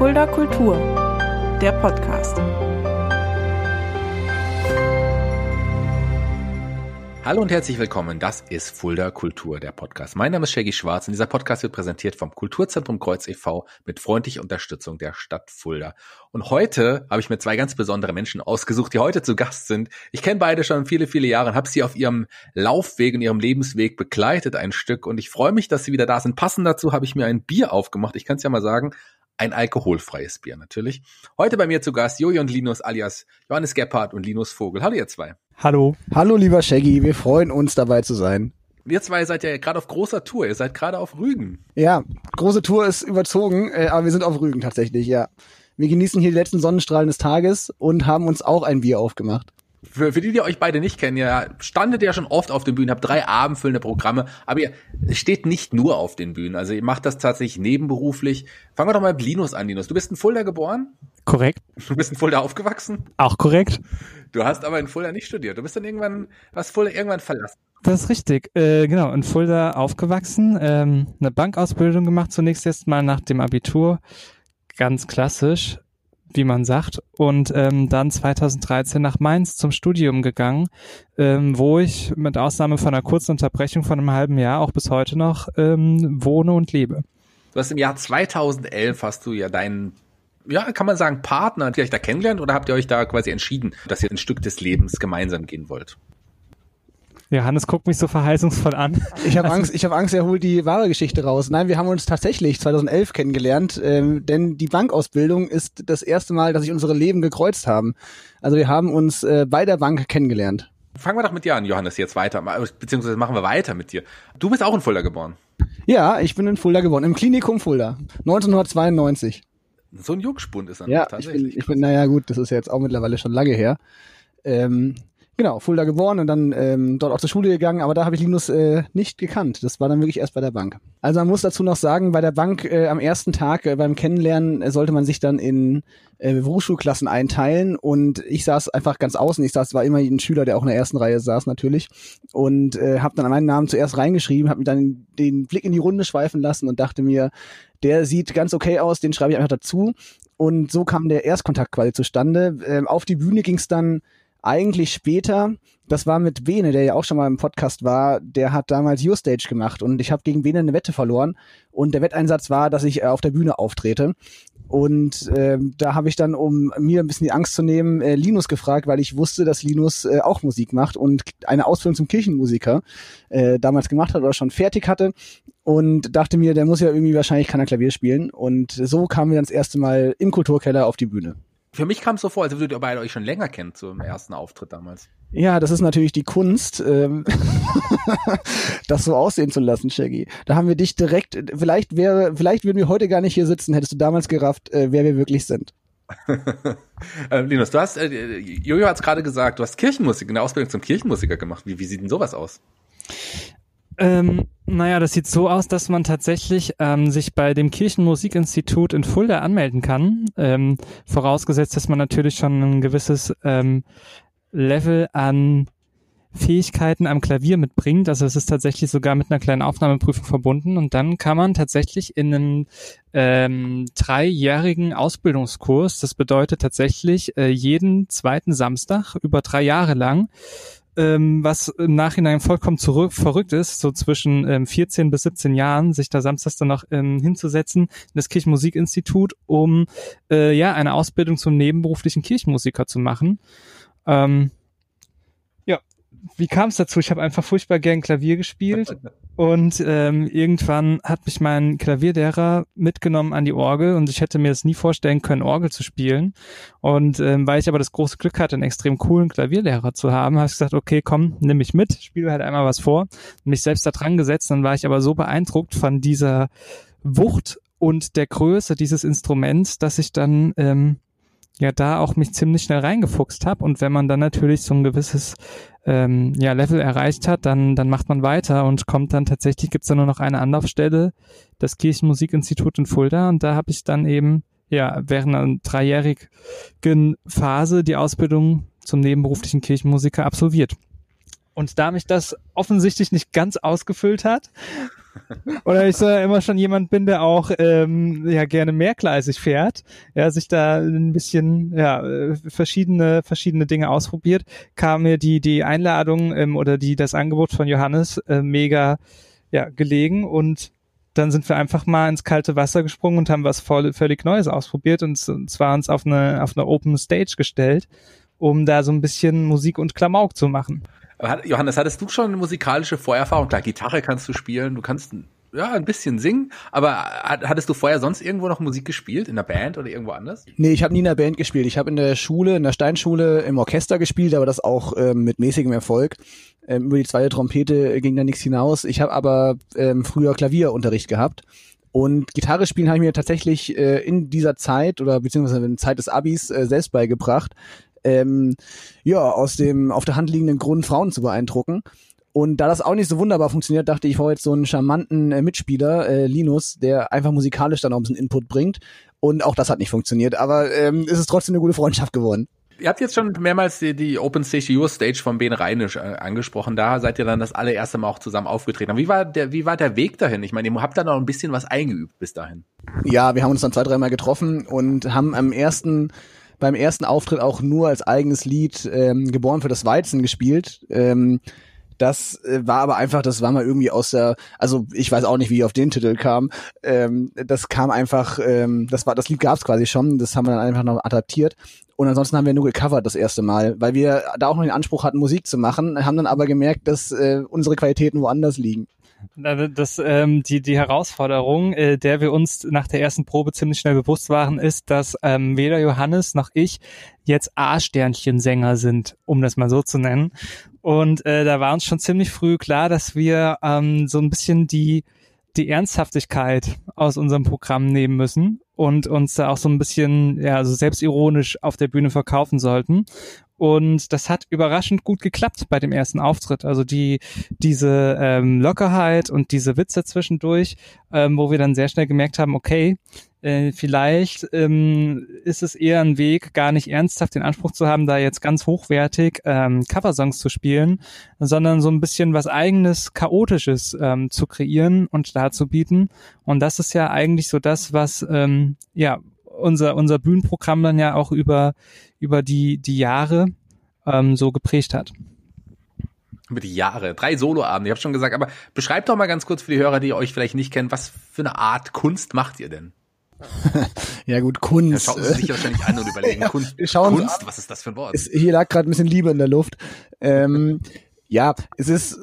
Fulda Kultur, der Podcast. Hallo und herzlich willkommen. Das ist Fulda Kultur, der Podcast. Mein Name ist Shaggy Schwarz und dieser Podcast wird präsentiert vom Kulturzentrum Kreuz e.V. mit freundlicher Unterstützung der Stadt Fulda. Und heute habe ich mir zwei ganz besondere Menschen ausgesucht, die heute zu Gast sind. Ich kenne beide schon viele, viele Jahre und habe sie auf ihrem Laufweg und ihrem Lebensweg begleitet ein Stück und ich freue mich, dass sie wieder da sind. Passend dazu habe ich mir ein Bier aufgemacht. Ich kann es ja mal sagen, ein alkoholfreies Bier natürlich. Heute bei mir zu Gast Jojo und Linus alias Johannes Gebhardt und Linus Vogel. Hallo ihr zwei. Hallo. Hallo lieber Shaggy, wir freuen uns dabei zu sein. Ihr zwei seid ja gerade auf großer Tour, ihr seid gerade auf Rügen. Ja, große Tour ist überzogen, äh, aber wir sind auf Rügen tatsächlich, ja. Wir genießen hier die letzten Sonnenstrahlen des Tages und haben uns auch ein Bier aufgemacht. Für, für die, die euch beide nicht kennen, ihr standet ja schon oft auf den Bühnen, habt drei abendfüllende Programme, aber ihr steht nicht nur auf den Bühnen, also ihr macht das tatsächlich nebenberuflich. Fangen wir doch mal mit Linus an, Linus. Du bist in Fulda geboren? Korrekt. Du bist in Fulda aufgewachsen? Auch korrekt. Du hast aber in Fulda nicht studiert. Du bist dann irgendwann, hast Fulda irgendwann verlassen. Das ist richtig. Äh, genau, in Fulda aufgewachsen, ähm, eine Bankausbildung gemacht, zunächst erst mal nach dem Abitur. Ganz klassisch wie man sagt, und ähm, dann 2013 nach Mainz zum Studium gegangen, ähm, wo ich mit Ausnahme von einer kurzen Unterbrechung von einem halben Jahr auch bis heute noch ähm, wohne und lebe. Du hast im Jahr 2011 hast du ja deinen ja, kann man sagen, Partner, habt ihr euch da kennengelernt oder habt ihr euch da quasi entschieden, dass ihr ein Stück des Lebens gemeinsam gehen wollt? Ja, Hannes guckt mich so verheißungsvoll an. Ich habe Angst, ich habe Angst, er holt die wahre Geschichte raus. Nein, wir haben uns tatsächlich 2011 kennengelernt, ähm, denn die Bankausbildung ist das erste Mal, dass sich unsere Leben gekreuzt haben. Also wir haben uns äh, bei der Bank kennengelernt. Fangen wir doch mit dir an, Johannes, jetzt weiter, beziehungsweise machen wir weiter mit dir. Du bist auch in Fulda geboren. Ja, ich bin in Fulda geboren, im Klinikum Fulda, 1992. So ein Jungspund ist er ja, tatsächlich. Ich bin, ich bin, naja gut, das ist ja jetzt auch mittlerweile schon lange her. Ähm, Genau, Fulda geboren und dann ähm, dort auch zur Schule gegangen, aber da habe ich Linus äh, nicht gekannt. Das war dann wirklich erst bei der Bank. Also man muss dazu noch sagen, bei der Bank äh, am ersten Tag äh, beim Kennenlernen äh, sollte man sich dann in äh, Berufsschulklassen einteilen und ich saß einfach ganz außen. Ich saß, war immer ein Schüler, der auch in der ersten Reihe saß natürlich und äh, habe dann meinen Namen zuerst reingeschrieben, habe mir dann den Blick in die Runde schweifen lassen und dachte mir, der sieht ganz okay aus, den schreibe ich einfach dazu. Und so kam der Erstkontakt quasi zustande. Ähm, auf die Bühne ging es dann eigentlich später, das war mit Bene, der ja auch schon mal im Podcast war, der hat damals Your-Stage gemacht und ich habe gegen Bene eine Wette verloren und der Wetteinsatz war, dass ich äh, auf der Bühne auftrete. Und äh, da habe ich dann, um mir ein bisschen die Angst zu nehmen, äh, Linus gefragt, weil ich wusste, dass Linus äh, auch Musik macht und eine Ausbildung zum Kirchenmusiker äh, damals gemacht hat oder schon fertig hatte. Und dachte mir, der muss ja irgendwie wahrscheinlich kann er Klavier spielen. Und so kamen wir dann das erste Mal im Kulturkeller auf die Bühne. Für mich kam es so vor, als würdet ihr beide euch schon länger kennt, so im ersten Auftritt damals. Ja, das ist natürlich die Kunst, ähm, das so aussehen zu lassen, Shaggy. Da haben wir dich direkt, vielleicht wäre, vielleicht würden wir heute gar nicht hier sitzen, hättest du damals gerafft, äh, wer wir wirklich sind. äh, Linus, du hast, äh, Jojo hat es gerade gesagt, du hast Kirchenmusik, eine Ausbildung zum Kirchenmusiker gemacht. Wie, wie sieht denn sowas aus? Ähm, naja, das sieht so aus, dass man tatsächlich ähm, sich bei dem Kirchenmusikinstitut in Fulda anmelden kann. Ähm, vorausgesetzt, dass man natürlich schon ein gewisses ähm, Level an Fähigkeiten am Klavier mitbringt. Also es ist tatsächlich sogar mit einer kleinen Aufnahmeprüfung verbunden. Und dann kann man tatsächlich in einem ähm, dreijährigen Ausbildungskurs, das bedeutet tatsächlich äh, jeden zweiten Samstag über drei Jahre lang, ähm, was im Nachhinein vollkommen zurück, verrückt ist, so zwischen ähm, 14 bis 17 Jahren, sich da samstags dann noch ähm, hinzusetzen in das Kirchenmusikinstitut, um äh, ja eine Ausbildung zum nebenberuflichen Kirchenmusiker zu machen. Ähm, wie kam es dazu? Ich habe einfach furchtbar gern Klavier gespielt und ähm, irgendwann hat mich mein Klavierlehrer mitgenommen an die Orgel und ich hätte mir das nie vorstellen können, Orgel zu spielen. Und ähm, weil ich aber das große Glück hatte, einen extrem coolen Klavierlehrer zu haben, habe ich gesagt, okay, komm, nimm mich mit, spiele halt einmal was vor, mich selbst da dran gesetzt. Dann war ich aber so beeindruckt von dieser Wucht und der Größe dieses Instruments, dass ich dann ähm, ja da auch mich ziemlich schnell reingefuchst habe. Und wenn man dann natürlich so ein gewisses ähm, ja, Level erreicht hat, dann, dann macht man weiter und kommt dann tatsächlich, gibt's da nur noch eine Anlaufstelle, das Kirchenmusikinstitut in Fulda. Und da habe ich dann eben ja während einer dreijährigen Phase die Ausbildung zum nebenberuflichen Kirchenmusiker absolviert. Und da mich das offensichtlich nicht ganz ausgefüllt hat, Oder ich so immer schon jemand bin, der auch ähm, ja gerne mehrgleisig fährt, ja, sich da ein bisschen ja äh, verschiedene verschiedene Dinge ausprobiert, kam mir die die Einladung ähm, oder die das Angebot von Johannes äh, mega ja gelegen und dann sind wir einfach mal ins kalte Wasser gesprungen und haben was voll, völlig Neues ausprobiert und, und zwar uns auf eine auf eine Open Stage gestellt, um da so ein bisschen Musik und Klamauk zu machen. Johannes, hattest du schon musikalische Vorerfahrung? Klar, Gitarre kannst du spielen, du kannst ja, ein bisschen singen, aber hattest du vorher sonst irgendwo noch Musik gespielt, in der Band oder irgendwo anders? Nee, ich habe nie in der Band gespielt. Ich habe in der Schule, in der Steinschule im Orchester gespielt, aber das auch ähm, mit mäßigem Erfolg. Ähm, über die zweite Trompete ging da nichts hinaus. Ich habe aber ähm, früher Klavierunterricht gehabt. Und Gitarre spielen habe ich mir tatsächlich äh, in dieser Zeit oder beziehungsweise in der Zeit des Abis äh, selbst beigebracht ähm, ja, aus dem auf der Hand liegenden Grund Frauen zu beeindrucken. Und da das auch nicht so wunderbar funktioniert, dachte ich, ich brauche jetzt so einen charmanten äh, Mitspieler, äh, Linus, der einfach musikalisch dann auch ein bisschen Input bringt. Und auch das hat nicht funktioniert. Aber ähm, ist es trotzdem eine gute Freundschaft geworden. Ihr habt jetzt schon mehrmals die, die Open Stage, Your Stage von Ben Reinisch äh, angesprochen. Da seid ihr dann das allererste Mal auch zusammen aufgetreten. Wie war der, wie war der Weg dahin? Ich meine, ihr habt da noch ein bisschen was eingeübt bis dahin. Ja, wir haben uns dann zwei, dreimal getroffen und haben am ersten beim ersten Auftritt auch nur als eigenes Lied ähm, Geboren für das Weizen gespielt. Ähm, das äh, war aber einfach, das war mal irgendwie aus der, also ich weiß auch nicht, wie ich auf den Titel kam. Ähm, das kam einfach, ähm, das war, das Lied gab's quasi schon, das haben wir dann einfach noch adaptiert. Und ansonsten haben wir nur gecovert das erste Mal, weil wir da auch noch den Anspruch hatten, Musik zu machen, haben dann aber gemerkt, dass äh, unsere Qualitäten woanders liegen. Das, ähm, die, die Herausforderung, äh, der wir uns nach der ersten Probe ziemlich schnell bewusst waren, ist, dass ähm, weder Johannes noch ich jetzt A-Sternchen-Sänger sind, um das mal so zu nennen. Und äh, da war uns schon ziemlich früh klar, dass wir ähm, so ein bisschen die, die Ernsthaftigkeit aus unserem Programm nehmen müssen und uns da auch so ein bisschen ja, so selbstironisch auf der Bühne verkaufen sollten. Und das hat überraschend gut geklappt bei dem ersten Auftritt. Also die, diese ähm, Lockerheit und diese Witze zwischendurch, ähm, wo wir dann sehr schnell gemerkt haben, okay, äh, vielleicht ähm, ist es eher ein Weg, gar nicht ernsthaft den Anspruch zu haben, da jetzt ganz hochwertig ähm, Coversongs zu spielen, sondern so ein bisschen was eigenes, chaotisches ähm, zu kreieren und darzubieten. Und das ist ja eigentlich so das, was ähm, ja unser, unser Bühnenprogramm dann ja auch über, über die, die Jahre ähm, so geprägt hat. Über die Jahre. Drei Soloabende, ich habe schon gesagt, aber beschreibt doch mal ganz kurz für die Hörer, die euch vielleicht nicht kennen, was für eine Art Kunst macht ihr denn? ja gut, Kunst. Ja, schauen Sie sich wahrscheinlich an und überlegen, Kunst, Kunst was ist das für ein Wort? Es, hier lag gerade ein bisschen Liebe in der Luft. Ähm, ja, es ist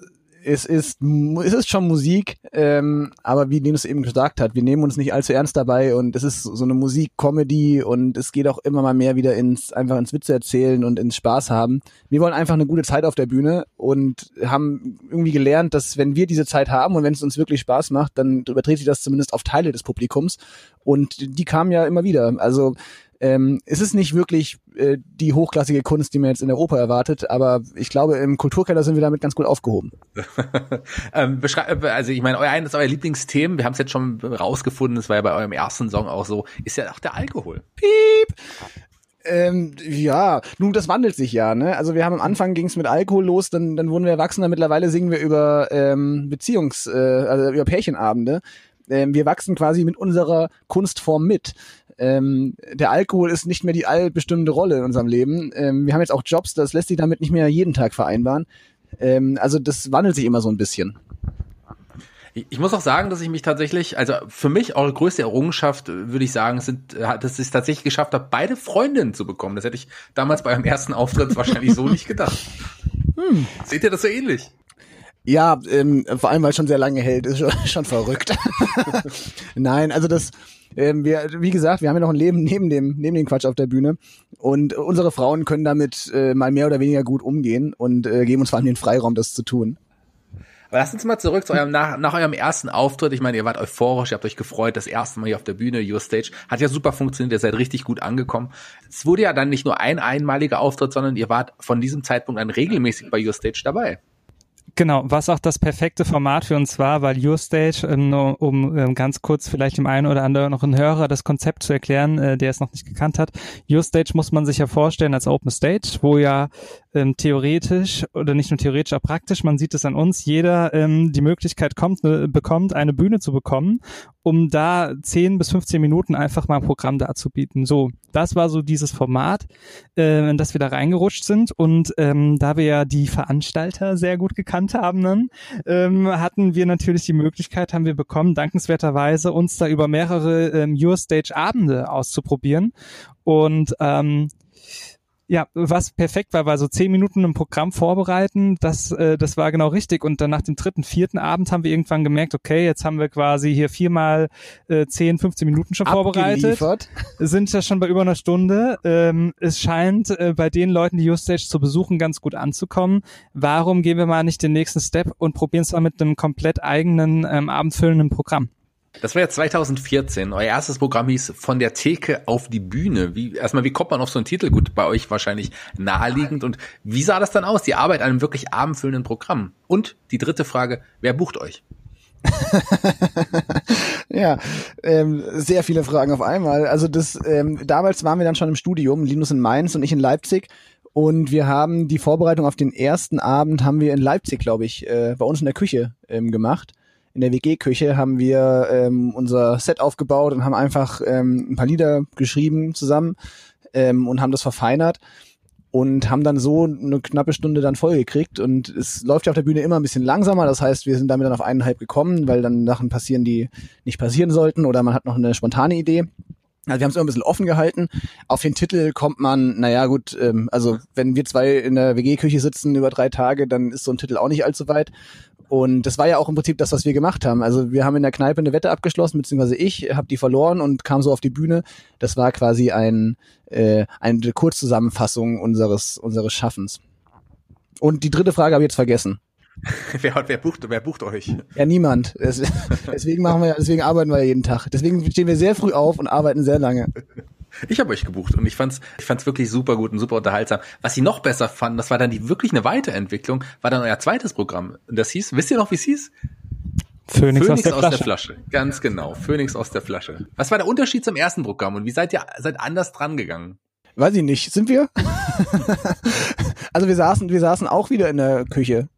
es ist, es ist schon Musik, ähm, aber wie Linus eben gesagt hat, wir nehmen uns nicht allzu ernst dabei und es ist so eine Musik-Comedy und es geht auch immer mal mehr wieder ins, einfach ins Witze erzählen und ins Spaß haben. Wir wollen einfach eine gute Zeit auf der Bühne und haben irgendwie gelernt, dass wenn wir diese Zeit haben und wenn es uns wirklich Spaß macht, dann überträgt sich das zumindest auf Teile des Publikums und die kamen ja immer wieder. Also ähm, es ist nicht wirklich äh, die hochklassige Kunst, die man jetzt in der Oper erwartet, aber ich glaube, im Kulturkeller sind wir damit ganz gut aufgehoben. ähm, also ich meine, euer eines euer Lieblingsthemen, wir haben es jetzt schon rausgefunden, es war ja bei eurem ersten Song auch so, ist ja auch der Alkohol. Piep! Ähm, ja, nun, das wandelt sich ja, ne? Also wir haben am Anfang ging es mit Alkohol los, dann, dann wurden wir Erwachsener, mittlerweile singen wir über ähm, Beziehungs-, äh, also über Pärchenabende. Ähm, wir wachsen quasi mit unserer Kunstform mit ähm, der Alkohol ist nicht mehr die allbestimmende Rolle in unserem Leben. Ähm, wir haben jetzt auch Jobs, das lässt sich damit nicht mehr jeden Tag vereinbaren. Ähm, also das wandelt sich immer so ein bisschen. Ich muss auch sagen, dass ich mich tatsächlich, also für mich eure größte Errungenschaft, würde ich sagen, sind, dass ich es tatsächlich geschafft habe, beide Freundinnen zu bekommen. Das hätte ich damals bei eurem ersten Auftritt wahrscheinlich so nicht gedacht. Hm. Seht ihr das so ähnlich? Ja, ähm, vor allem weil es schon sehr lange hält, ist schon, schon verrückt. Nein, also das, ähm, wir, wie gesagt, wir haben ja noch ein Leben neben dem, neben dem Quatsch auf der Bühne. Und unsere Frauen können damit äh, mal mehr oder weniger gut umgehen und äh, geben uns vor allem den Freiraum, das zu tun. Aber lasst uns mal zurück zu eurem, nach, nach eurem ersten Auftritt. Ich meine, ihr wart euphorisch, ihr habt euch gefreut, das erste Mal hier auf der Bühne, Your Stage. Hat ja super funktioniert, ihr seid richtig gut angekommen. Es wurde ja dann nicht nur ein einmaliger Auftritt, sondern ihr wart von diesem Zeitpunkt an regelmäßig bei Your Stage dabei. Genau, was auch das perfekte Format für uns war, weil YourStage, ähm, um ähm, ganz kurz vielleicht dem einen oder anderen noch einen Hörer das Konzept zu erklären, äh, der es noch nicht gekannt hat. YourStage muss man sich ja vorstellen als Open Stage, wo ja ähm, theoretisch oder nicht nur theoretisch, auch praktisch, man sieht es an uns, jeder ähm, die Möglichkeit kommt, äh, bekommt, eine Bühne zu bekommen, um da 10 bis 15 Minuten einfach mal ein Programm darzubieten. So, das war so dieses Format, äh, in das wir da reingerutscht sind. Und ähm, da wir ja die Veranstalter sehr gut gekannt haben, dann, ähm, hatten wir natürlich die Möglichkeit, haben wir bekommen, dankenswerterweise uns da über mehrere ähm, Your Stage Abende auszuprobieren. Und ähm, ja, was perfekt war, war so zehn Minuten im Programm vorbereiten. Das, äh, das war genau richtig. Und dann nach dem dritten, vierten Abend haben wir irgendwann gemerkt, okay, jetzt haben wir quasi hier viermal äh, zehn, 15 Minuten schon vorbereitet. Sind ja schon bei über einer Stunde. Ähm, es scheint äh, bei den Leuten, die Ustage zu besuchen, ganz gut anzukommen. Warum gehen wir mal nicht den nächsten Step und probieren es mal mit einem komplett eigenen ähm, abendfüllenden Programm? Das war ja 2014. Euer erstes Programm hieß Von der Theke auf die Bühne. Wie, erstmal, wie kommt man auf so einen Titel? Gut, bei euch wahrscheinlich naheliegend. Und wie sah das dann aus, die Arbeit an einem wirklich abendfüllenden Programm? Und die dritte Frage, wer bucht euch? ja, ähm, sehr viele Fragen auf einmal. Also das, ähm, damals waren wir dann schon im Studium, Linus in Mainz und ich in Leipzig. Und wir haben die Vorbereitung auf den ersten Abend haben wir in Leipzig, glaube ich, äh, bei uns in der Küche ähm, gemacht in der WG-Küche haben wir ähm, unser Set aufgebaut und haben einfach ähm, ein paar Lieder geschrieben zusammen ähm, und haben das verfeinert und haben dann so eine knappe Stunde dann vollgekriegt und es läuft ja auf der Bühne immer ein bisschen langsamer, das heißt, wir sind damit dann auf eineinhalb gekommen, weil dann Sachen passieren, die nicht passieren sollten oder man hat noch eine spontane Idee. Also wir haben es immer ein bisschen offen gehalten. Auf den Titel kommt man, naja gut, ähm, also wenn wir zwei in der WG-Küche sitzen über drei Tage, dann ist so ein Titel auch nicht allzu weit. Und das war ja auch im Prinzip das, was wir gemacht haben. Also wir haben in der Kneipe eine Wette abgeschlossen, beziehungsweise ich habe die verloren und kam so auf die Bühne. Das war quasi ein, äh, eine Kurzzusammenfassung unseres, unseres Schaffens. Und die dritte Frage habe ich jetzt vergessen. wer, wer, bucht, wer bucht euch? Ja, niemand. Deswegen machen wir, deswegen arbeiten wir jeden Tag. Deswegen stehen wir sehr früh auf und arbeiten sehr lange. Ich habe euch gebucht und ich fand's, ich fand's wirklich super gut und super unterhaltsam. Was sie noch besser fanden, das war dann die wirklich eine Weiterentwicklung, war dann euer zweites Programm. Und das hieß, wisst ihr noch, wie es hieß? Phoenix, Phoenix aus, der, aus der, Flasche. Ganz genau. Phoenix aus der Flasche. Was war der Unterschied zum ersten Programm und wie seid ihr seid anders dran gegangen? Weiß ich nicht. Sind wir? also wir saßen, wir saßen auch wieder in der Küche.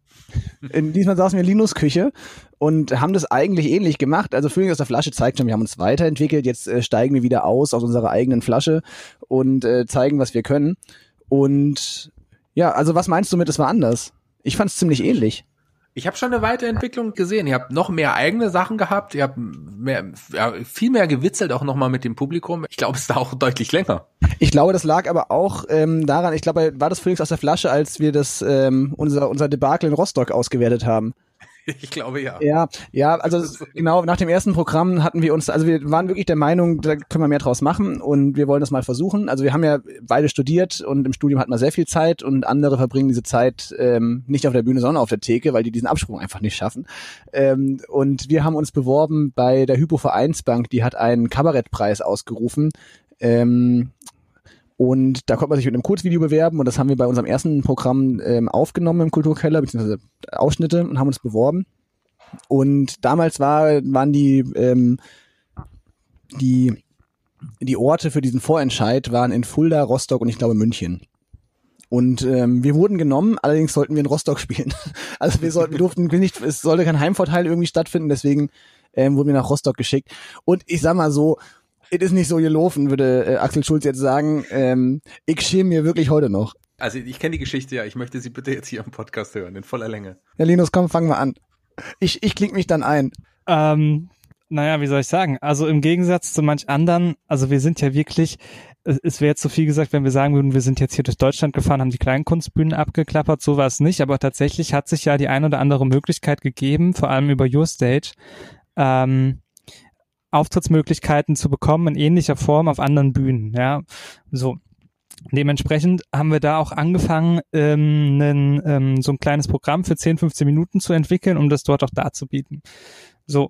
In, diesmal saßen wir in Linus Küche und haben das eigentlich ähnlich gemacht. Also Frühling aus der Flasche zeigt schon, wir haben uns weiterentwickelt. Jetzt äh, steigen wir wieder aus aus unserer eigenen Flasche und äh, zeigen, was wir können. Und ja, also was meinst du mit, es war anders? Ich fand es ziemlich ähnlich. Ich habe schon eine Weiterentwicklung gesehen. Ihr habt noch mehr eigene Sachen gehabt. Ihr habt mehr, ja, viel mehr gewitzelt, auch nochmal mit dem Publikum. Ich glaube, es war auch deutlich länger. Ich glaube, das lag aber auch ähm, daran, ich glaube, war das Phoenix aus der Flasche, als wir das ähm, unser, unser Debakel in Rostock ausgewertet haben. Ich glaube ja. Ja, ja, also genau, nach dem ersten Programm hatten wir uns, also wir waren wirklich der Meinung, da können wir mehr draus machen und wir wollen das mal versuchen. Also wir haben ja beide studiert und im Studium hat man sehr viel Zeit und andere verbringen diese Zeit ähm, nicht auf der Bühne, sondern auf der Theke, weil die diesen Absprung einfach nicht schaffen. Ähm, und wir haben uns beworben bei der Hypo Vereinsbank, die hat einen Kabarettpreis ausgerufen. Ähm, und da konnte man sich mit einem Kurzvideo bewerben und das haben wir bei unserem ersten Programm ähm, aufgenommen im Kulturkeller, beziehungsweise Ausschnitte und haben uns beworben. Und damals war, waren die, ähm, die, die Orte für diesen Vorentscheid waren in Fulda, Rostock und ich glaube München. Und ähm, wir wurden genommen, allerdings sollten wir in Rostock spielen. Also wir sollten, durften nicht, es sollte kein Heimvorteil irgendwie stattfinden, deswegen ähm, wurden wir nach Rostock geschickt. Und ich sag mal so, es ist nicht so gelaufen, würde äh, Axel Schulz jetzt sagen. Ähm, ich schäme mir wirklich heute noch. Also ich kenne die Geschichte ja. Ich möchte sie bitte jetzt hier im Podcast hören, in voller Länge. Ja, Linus, komm, fangen wir an. Ich, ich klinge mich dann ein. Ähm, naja, wie soll ich sagen? Also im Gegensatz zu manch anderen, also wir sind ja wirklich, es wäre jetzt zu viel gesagt, wenn wir sagen würden, wir sind jetzt hier durch Deutschland gefahren, haben die kleinen Kunstbühnen abgeklappert, so war es nicht, aber tatsächlich hat sich ja die ein oder andere Möglichkeit gegeben, vor allem über Your Stage, ähm, Auftrittsmöglichkeiten zu bekommen in ähnlicher Form auf anderen Bühnen. Ja, so. Dementsprechend haben wir da auch angefangen, ähm, einen, ähm, so ein kleines Programm für 10, 15 Minuten zu entwickeln, um das dort auch darzubieten. So,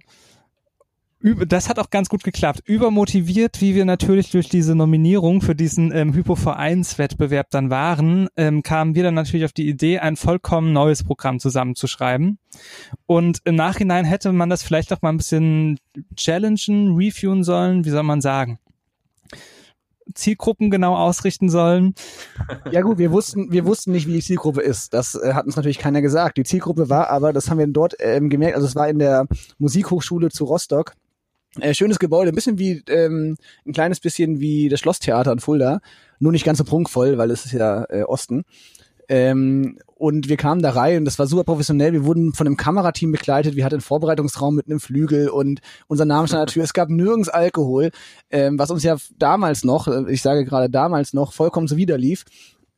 das hat auch ganz gut geklappt. Übermotiviert, wie wir natürlich durch diese Nominierung für diesen ähm, Hypo-Vereins-Wettbewerb dann waren, ähm, kamen wir dann natürlich auf die Idee, ein vollkommen neues Programm zusammenzuschreiben. Und im Nachhinein hätte man das vielleicht auch mal ein bisschen challengen, reviewen sollen, wie soll man sagen. Zielgruppen genau ausrichten sollen. Ja gut, wir wussten, wir wussten nicht, wie die Zielgruppe ist. Das äh, hat uns natürlich keiner gesagt. Die Zielgruppe war aber, das haben wir dort ähm, gemerkt, also es war in der Musikhochschule zu Rostock. Äh, schönes Gebäude, ein bisschen wie, ähm, ein kleines bisschen wie das Schlosstheater in Fulda, nur nicht ganz so prunkvoll, weil es ist ja äh, Osten. Ähm, und wir kamen da rein und das war super professionell. Wir wurden von einem Kamerateam begleitet. Wir hatten einen Vorbereitungsraum mit einem Flügel und unser Name stand an der Tür. Es gab nirgends Alkohol, ähm, was uns ja damals noch, äh, ich sage gerade damals noch, vollkommen zuwider lief.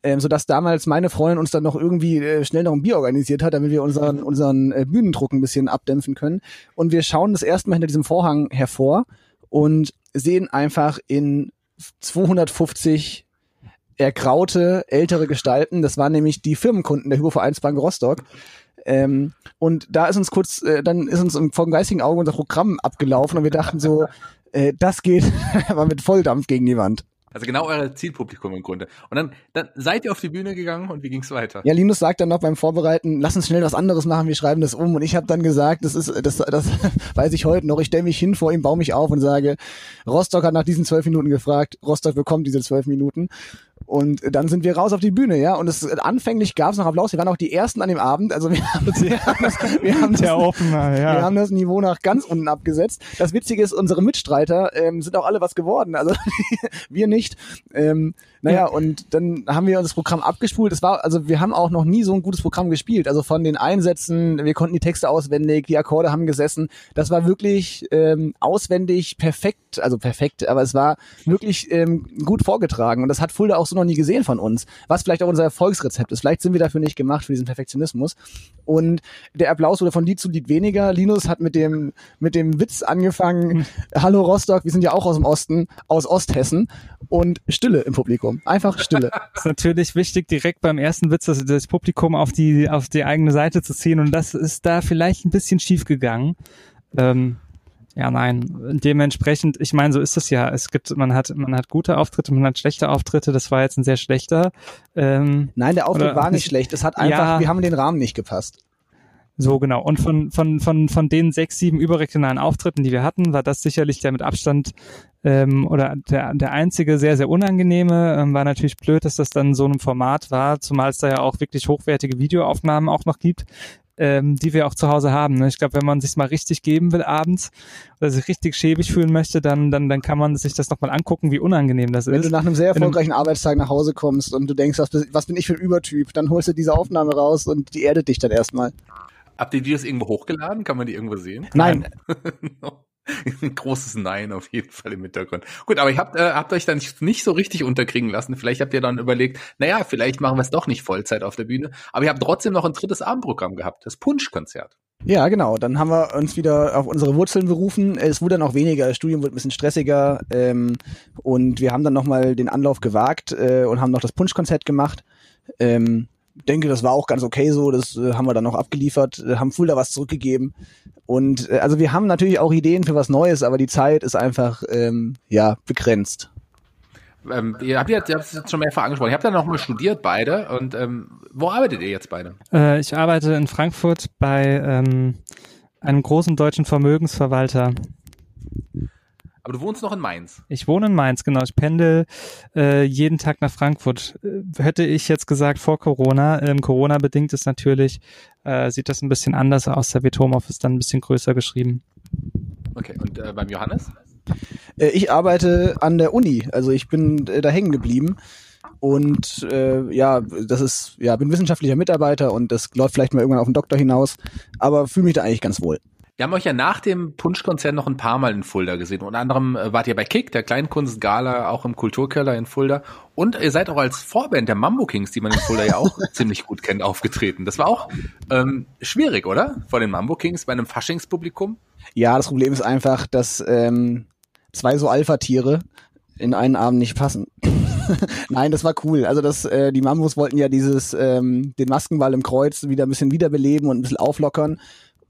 Ähm, sodass damals meine Freundin uns dann noch irgendwie äh, schnell noch ein Bier organisiert hat, damit wir unseren, unseren äh, Bühnendruck ein bisschen abdämpfen können. Und wir schauen das erste Mal hinter diesem Vorhang hervor und sehen einfach in 250 ergraute ältere Gestalten. Das waren nämlich die Firmenkunden der Hypovereinsbank Rostock. Ähm, und da ist uns kurz, äh, dann ist uns vom geistigen Auge unser Programm abgelaufen und wir dachten so, äh, das geht aber mit Volldampf gegen die Wand. Also genau euer Zielpublikum im Grunde. Und dann, dann seid ihr auf die Bühne gegangen und wie ging's weiter? Ja, Linus sagt dann noch beim Vorbereiten, lass uns schnell was anderes machen, wir schreiben das um. Und ich habe dann gesagt, das ist, das, das weiß ich heute noch, ich stelle mich hin vor ihm, baue mich auf und sage, Rostock hat nach diesen zwölf Minuten gefragt, Rostock bekommt diese zwölf Minuten. Und dann sind wir raus auf die Bühne, ja. Und es anfänglich gab es noch Applaus. Wir waren auch die ersten an dem Abend. Also wir haben, wir haben das, wir haben das, Opener, ja. wir haben das Niveau nach ganz unten abgesetzt. Das Witzige ist, unsere Mitstreiter ähm, sind auch alle was geworden. Also wir nicht. Ähm, naja, und dann haben wir das Programm abgespult. Es war, also wir haben auch noch nie so ein gutes Programm gespielt. Also von den Einsätzen, wir konnten die Texte auswendig, die Akkorde haben gesessen. Das war wirklich ähm, auswendig perfekt, also perfekt, aber es war wirklich ähm, gut vorgetragen. Und das hat Fulda auch so noch nie gesehen von uns. Was vielleicht auch unser Erfolgsrezept ist. Vielleicht sind wir dafür nicht gemacht, für diesen Perfektionismus. Und der Applaus wurde von Lied zu Lied weniger. Linus hat mit dem, mit dem Witz angefangen. Hallo Rostock, wir sind ja auch aus dem Osten, aus Osthessen. Und Stille im Publikum. Einfach Stille. ist natürlich wichtig, direkt beim ersten Witz das, das Publikum auf die, auf die eigene Seite zu ziehen. Und das ist da vielleicht ein bisschen schief gegangen. Ähm, ja, nein. Dementsprechend, ich meine, so ist es ja. Es gibt, man hat, man hat gute Auftritte, man hat schlechte Auftritte. Das war jetzt ein sehr schlechter. Ähm, Nein, der Auftritt war nicht schlecht. Es hat einfach, Ja. wir haben den Rahmen nicht gepasst. So genau. Und von, von, von, von den sechs, sieben überregionalen Auftritten, die wir hatten, war das sicherlich der mit Abstand ähm, oder der, der einzige sehr, sehr unangenehme. Ähm, war natürlich blöd, dass das dann so ein Format war, zumal es da ja auch wirklich hochwertige Videoaufnahmen auch noch gibt, ähm, die wir auch zu Hause haben. Ne? Ich glaube, wenn man sich mal richtig geben will abends oder sich richtig schäbig fühlen möchte, dann, dann, dann kann man sich das nochmal angucken, wie unangenehm das Wenn du ist. nach einem sehr Wenn du- erfolgreichen Arbeitstag nach Hause kommst und du denkst, was, bin- was bin ich für ein Übertyp, dann holst du diese Aufnahme raus und die erdet dich dann erstmal. Habt ihr die Videos irgendwo hochgeladen? Kann man die irgendwo sehen? Nein, Ein großes Nein auf jeden Fall im Hintergrund. Gut, aber ihr habt, äh, habt euch dann nicht, nicht so richtig unterkriegen lassen. Vielleicht habt ihr dann überlegt, naja, vielleicht machen wir es doch nicht Vollzeit auf der Bühne. Aber ihr habt trotzdem noch ein drittes Abendprogramm gehabt, das Punschkonzert. Ja, genau. Dann haben wir uns wieder auf unsere Wurzeln berufen. Es wurde dann auch weniger, das Studium wurde ein bisschen stressiger ähm, und wir haben dann nochmal den Anlauf gewagt äh, und haben noch das Punschkonzert gemacht. Ähm, denke, das war auch ganz okay so. Das äh, haben wir dann noch abgeliefert, äh, haben Fulda was zurückgegeben. Und äh, also wir haben natürlich auch Ideen für was Neues, aber die Zeit ist einfach ähm, ja begrenzt. Ähm, ihr habt ja ihr habt es jetzt schon mehrfach angesprochen. Ihr habt ja noch mal studiert beide. Und ähm, wo arbeitet ihr jetzt beide? Äh, ich arbeite in Frankfurt bei ähm, einem großen deutschen Vermögensverwalter. Aber du wohnst noch in Mainz. Ich wohne in Mainz, genau. Ich pendel äh, jeden Tag nach Frankfurt. Äh, hätte ich jetzt gesagt vor Corona. Ähm, Corona bedingt ist natürlich, äh, sieht das ein bisschen anders aus. Da wird Homeoffice dann ein bisschen größer geschrieben. Okay, und äh, beim Johannes? Äh, ich arbeite an der Uni, also ich bin äh, da hängen geblieben. Und äh, ja, das ist, ja, bin wissenschaftlicher Mitarbeiter und das läuft vielleicht mal irgendwann auf den Doktor hinaus, aber fühle mich da eigentlich ganz wohl. Wir haben euch ja nach dem Punschkonzert noch ein paar Mal in Fulda gesehen. Unter anderem äh, wart ihr bei Kick, der Kleinkunstgala, auch im Kulturkeller in Fulda. Und ihr seid auch als Vorband der Mambo Kings, die man in Fulda ja auch ziemlich gut kennt, aufgetreten. Das war auch ähm, schwierig, oder? Vor den Mambo Kings bei einem Faschingspublikum. Ja, das Problem ist einfach, dass ähm, zwei so Alpha-Tiere in einen Abend nicht passen. Nein, das war cool. Also das, äh, die Mambos wollten ja dieses, ähm, den Maskenball im Kreuz wieder ein bisschen wiederbeleben und ein bisschen auflockern.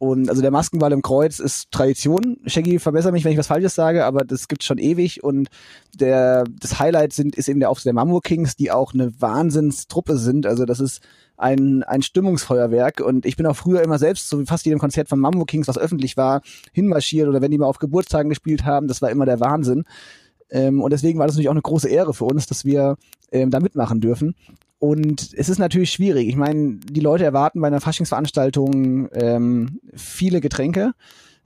Und also der Maskenball im Kreuz ist Tradition. Shaggy, verbessere mich, wenn ich was Falsches sage, aber das gibt's schon ewig. Und der das Highlight sind ist eben der Auftritt der Mambo Kings, die auch eine Wahnsinnstruppe sind. Also das ist ein, ein Stimmungsfeuerwerk. Und ich bin auch früher immer selbst, so wie fast jedem Konzert von Mambo Kings, was öffentlich war, hinmarschiert oder wenn die mal auf Geburtstagen gespielt haben, das war immer der Wahnsinn. Ähm, und deswegen war das natürlich auch eine große Ehre für uns, dass wir ähm, da mitmachen dürfen. Und es ist natürlich schwierig. Ich meine, die Leute erwarten bei einer Faschingsveranstaltung ähm, viele Getränke.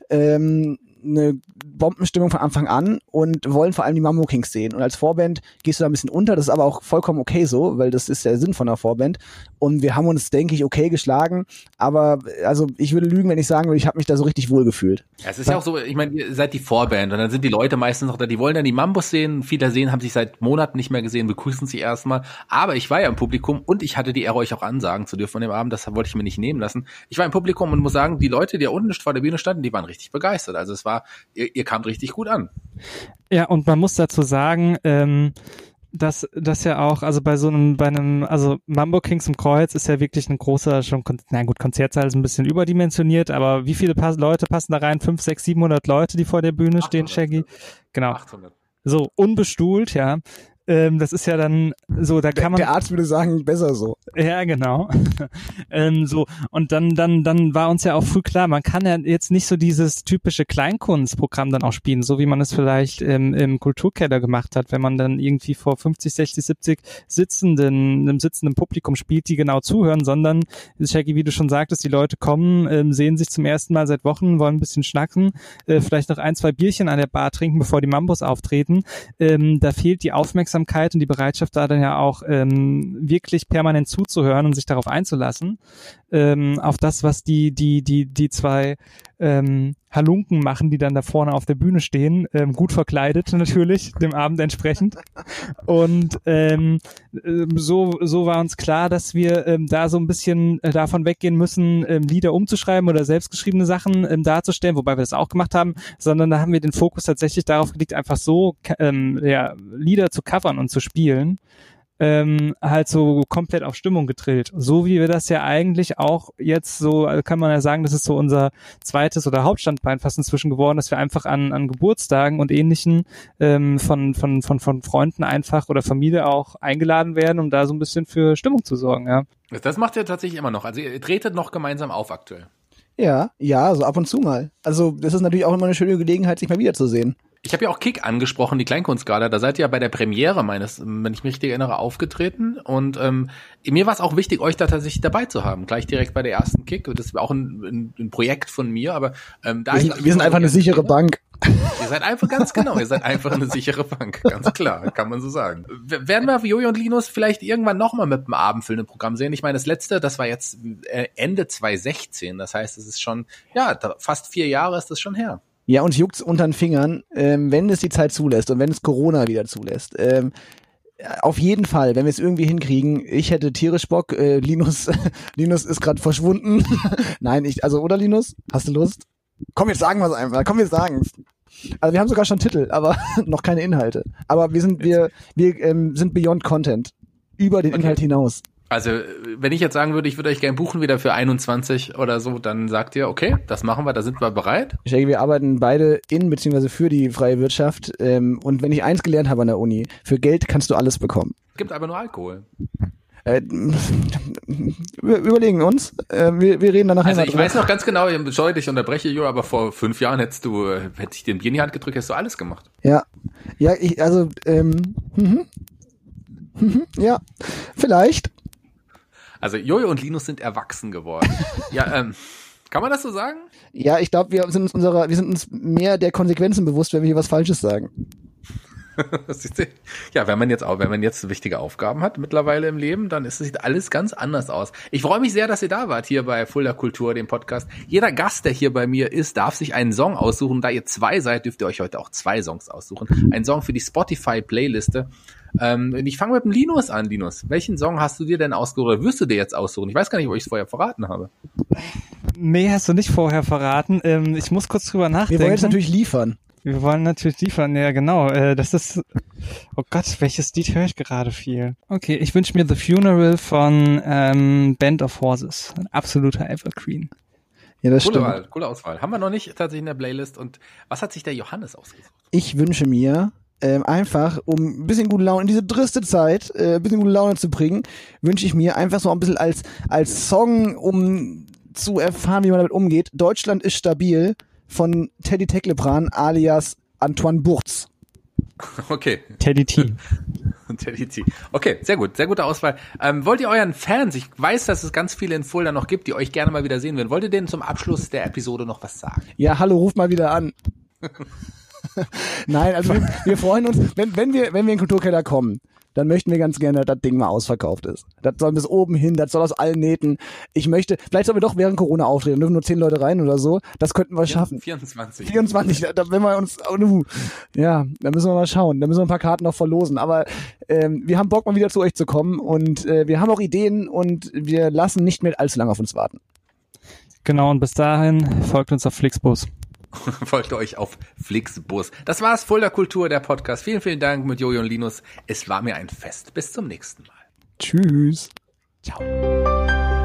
Ähm, eine Bombenstimmung von Anfang an und wollen vor allem die Mambo Kings sehen. Und als Vorband gehst du da ein bisschen unter, das ist aber auch vollkommen okay so, weil das ist der Sinn von einer Vorband. Und wir haben uns, denke ich, okay geschlagen. Aber also ich würde lügen, wenn ich sagen würde, ich habe mich da so richtig wohl gefühlt. Ja, es ist ja auch so, ich meine, ihr seid die Vorband und dann sind die Leute meistens noch da, die wollen dann die Mambos sehen. Viele sehen, haben sich seit Monaten nicht mehr gesehen, begrüßen sich erstmal. Aber ich war ja im Publikum und ich hatte die Ehre, euch auch ansagen zu dürfen an dem Abend. Das wollte ich mir nicht nehmen lassen. Ich war im Publikum und muss sagen, die Leute, die da unten vor der Bühne standen, die waren richtig begeistert. Also es war, ihr, ihr kamt richtig gut an. Ja, und man muss dazu sagen, ähm, dass das ja auch, also bei so einem, bei einem, also Mambo Kings im Kreuz ist ja wirklich ein großer, schon, na gut, Konzertsaal ist ein bisschen überdimensioniert, aber wie viele Pass Leute passen da rein? Fünf, sechs, 700 Leute, die vor der Bühne 800, stehen, Shaggy? Genau. 800. So, unbestuhlt, ja. Ähm, das ist ja dann so, da kann man. Der Arzt würde sagen, besser so. Ja, genau. ähm, so und dann, dann, dann war uns ja auch früh klar, man kann ja jetzt nicht so dieses typische Kleinkunstprogramm dann auch spielen, so wie man es vielleicht ähm, im Kulturkeller gemacht hat, wenn man dann irgendwie vor 50, 60, 70 sitzenden, einem sitzenden Publikum spielt, die genau zuhören, sondern Shaggy, wie du schon sagtest, die Leute kommen, ähm, sehen sich zum ersten Mal seit Wochen, wollen ein bisschen schnacken, äh, vielleicht noch ein, zwei Bierchen an der Bar trinken, bevor die Mambos auftreten. Ähm, da fehlt die Aufmerksamkeit Aufmerksamkeit und die Bereitschaft da dann ja auch ähm, wirklich permanent zuzuhören und sich darauf einzulassen, ähm, auf das, was die, die, die, die zwei ähm, Halunken machen, die dann da vorne auf der Bühne stehen, ähm, gut verkleidet natürlich, dem Abend entsprechend. Und ähm, ähm, so, so war uns klar, dass wir ähm, da so ein bisschen äh, davon weggehen müssen, ähm, Lieder umzuschreiben oder selbstgeschriebene Sachen ähm, darzustellen, wobei wir das auch gemacht haben, sondern da haben wir den Fokus tatsächlich darauf gelegt, einfach so ähm, ja, Lieder zu covern und zu spielen ähm, halt so komplett auf Stimmung getrillt. So wie wir das ja eigentlich auch jetzt so, also kann man ja sagen, das ist so unser zweites oder Hauptstandbein fast inzwischen geworden, dass wir einfach an, an Geburtstagen und ähnlichen ähm, von, von, von, von Freunden einfach oder Familie auch eingeladen werden, um da so ein bisschen für Stimmung zu sorgen, ja. Das macht ihr tatsächlich immer noch. Also ihr tretet noch gemeinsam auf aktuell. Ja, ja, so ab und zu mal. Also das ist natürlich auch immer eine schöne Gelegenheit, sich mal wiederzusehen. Ich habe ja auch Kick angesprochen, die Kleinkunstgala. Da seid ihr ja bei der Premiere meines, wenn ich mich richtig erinnere, aufgetreten. Und ähm, mir war es auch wichtig, euch da tatsächlich dabei zu haben. Gleich direkt bei der ersten Kick. Das war auch ein, ein, ein Projekt von mir, aber ähm, da wir sind, wir sind einfach eine sichere Bank. Ihr seid einfach ganz genau, ihr seid einfach eine sichere Bank, ganz klar, kann man so sagen. Werden wir Jojo und Linus vielleicht irgendwann nochmal mit dem abendfüllenden Programm sehen? Ich meine, das letzte, das war jetzt äh, Ende 2016, das heißt, es ist schon, ja, fast vier Jahre ist das schon her. Ja, uns juckt's unter den Fingern, ähm, wenn es die Zeit zulässt und wenn es Corona wieder zulässt. Ähm, auf jeden Fall, wenn wir es irgendwie hinkriegen. Ich hätte tierisch Bock. Äh, Linus, Linus ist gerade verschwunden. Nein, ich, also oder Linus, hast du Lust? Komm, jetzt sagen wir es einfach. Komm, wir sagen Also wir haben sogar schon Titel, aber noch keine Inhalte. Aber wir sind wir wir ähm, sind beyond Content über den okay. Inhalt hinaus. Also, wenn ich jetzt sagen würde, ich würde euch gerne buchen wieder für 21 oder so, dann sagt ihr, okay, das machen wir, da sind wir bereit. Ich denke, wir arbeiten beide in bzw. für die freie Wirtschaft. Ähm, und wenn ich eins gelernt habe an der Uni, für Geld kannst du alles bekommen. Gibt aber nur Alkohol. Äh, wir überlegen uns. Äh, wir, wir reden danach. Also ich weiß noch ganz genau, sorry, ich unterbreche, Jo, aber vor fünf Jahren hättest du, äh, hätte ich den Bier in die Hand gedrückt, hättest du alles gemacht. Ja, ja, ich, also ähm, mhm. Mhm. ja, vielleicht. Also Jojo und Linus sind erwachsen geworden. ja, ähm, kann man das so sagen? Ja, ich glaube, wir sind uns unserer, wir sind uns mehr der Konsequenzen bewusst, wenn wir hier was Falsches sagen. ja, wenn man jetzt auch, wenn man jetzt wichtige Aufgaben hat mittlerweile im Leben, dann ist sieht alles ganz anders aus. Ich freue mich sehr, dass ihr da wart hier bei Fulda Kultur, dem Podcast. Jeder Gast, der hier bei mir ist, darf sich einen Song aussuchen. Da ihr zwei seid, dürft ihr euch heute auch zwei Songs aussuchen. Ein Song für die Spotify Playliste. Ähm, ich fange mit dem Linus an, Linus. Welchen Song hast du dir denn ausgesucht oder wirst du dir jetzt aussuchen? Ich weiß gar nicht, ob ich es vorher verraten habe. Nee, hast du nicht vorher verraten. Ähm, ich muss kurz drüber nachdenken. Wir wollen jetzt natürlich liefern. Wir wollen natürlich liefern, ja genau. Äh, das ist, oh Gott, welches Lied höre ich gerade viel? Okay, ich wünsche mir The Funeral von ähm, Band of Horses. Ein absoluter Evergreen. Ja, das coole stimmt. Wahl, coole Auswahl. Haben wir noch nicht tatsächlich in der Playlist. Und was hat sich der Johannes ausgesucht? Ich wünsche mir ähm, einfach, um ein bisschen gute Laune, in diese triste Zeit, äh, ein bisschen gute Laune zu bringen, wünsche ich mir einfach so ein bisschen als, als Song, um zu erfahren, wie man damit umgeht. Deutschland ist stabil von Teddy Tecklepran alias Antoine Burz. Okay. Teddy T. Teddy T. Okay, sehr gut, sehr gute Auswahl. Ähm, wollt ihr euren Fans, ich weiß, dass es ganz viele in Fulda noch gibt, die euch gerne mal wieder sehen würden, wollt ihr denen zum Abschluss der Episode noch was sagen? Ja, hallo, ruf mal wieder an. Nein, also wir, wir freuen uns, wenn, wenn wir, wenn wir in den Kulturkeller kommen, dann möchten wir ganz gerne, dass das Ding mal ausverkauft ist. Das soll bis oben hin, das soll aus allen Nähten. Ich möchte, vielleicht sollen wir doch während Corona auftreten, dürfen nur zehn Leute rein oder so. Das könnten wir schaffen. 24. 24, da, da, wenn wir uns, uh, ja, da müssen wir mal schauen. Da müssen wir ein paar Karten noch verlosen. Aber ähm, wir haben Bock, mal wieder zu euch zu kommen und äh, wir haben auch Ideen und wir lassen nicht mehr allzu lange auf uns warten. Genau, und bis dahin folgt uns auf Flixbus. Folgt euch auf Flixbus. Das war's, Fulda Kultur, der Podcast. Vielen, vielen Dank mit Jojo und Linus. Es war mir ein Fest. Bis zum nächsten Mal. Tschüss. Ciao.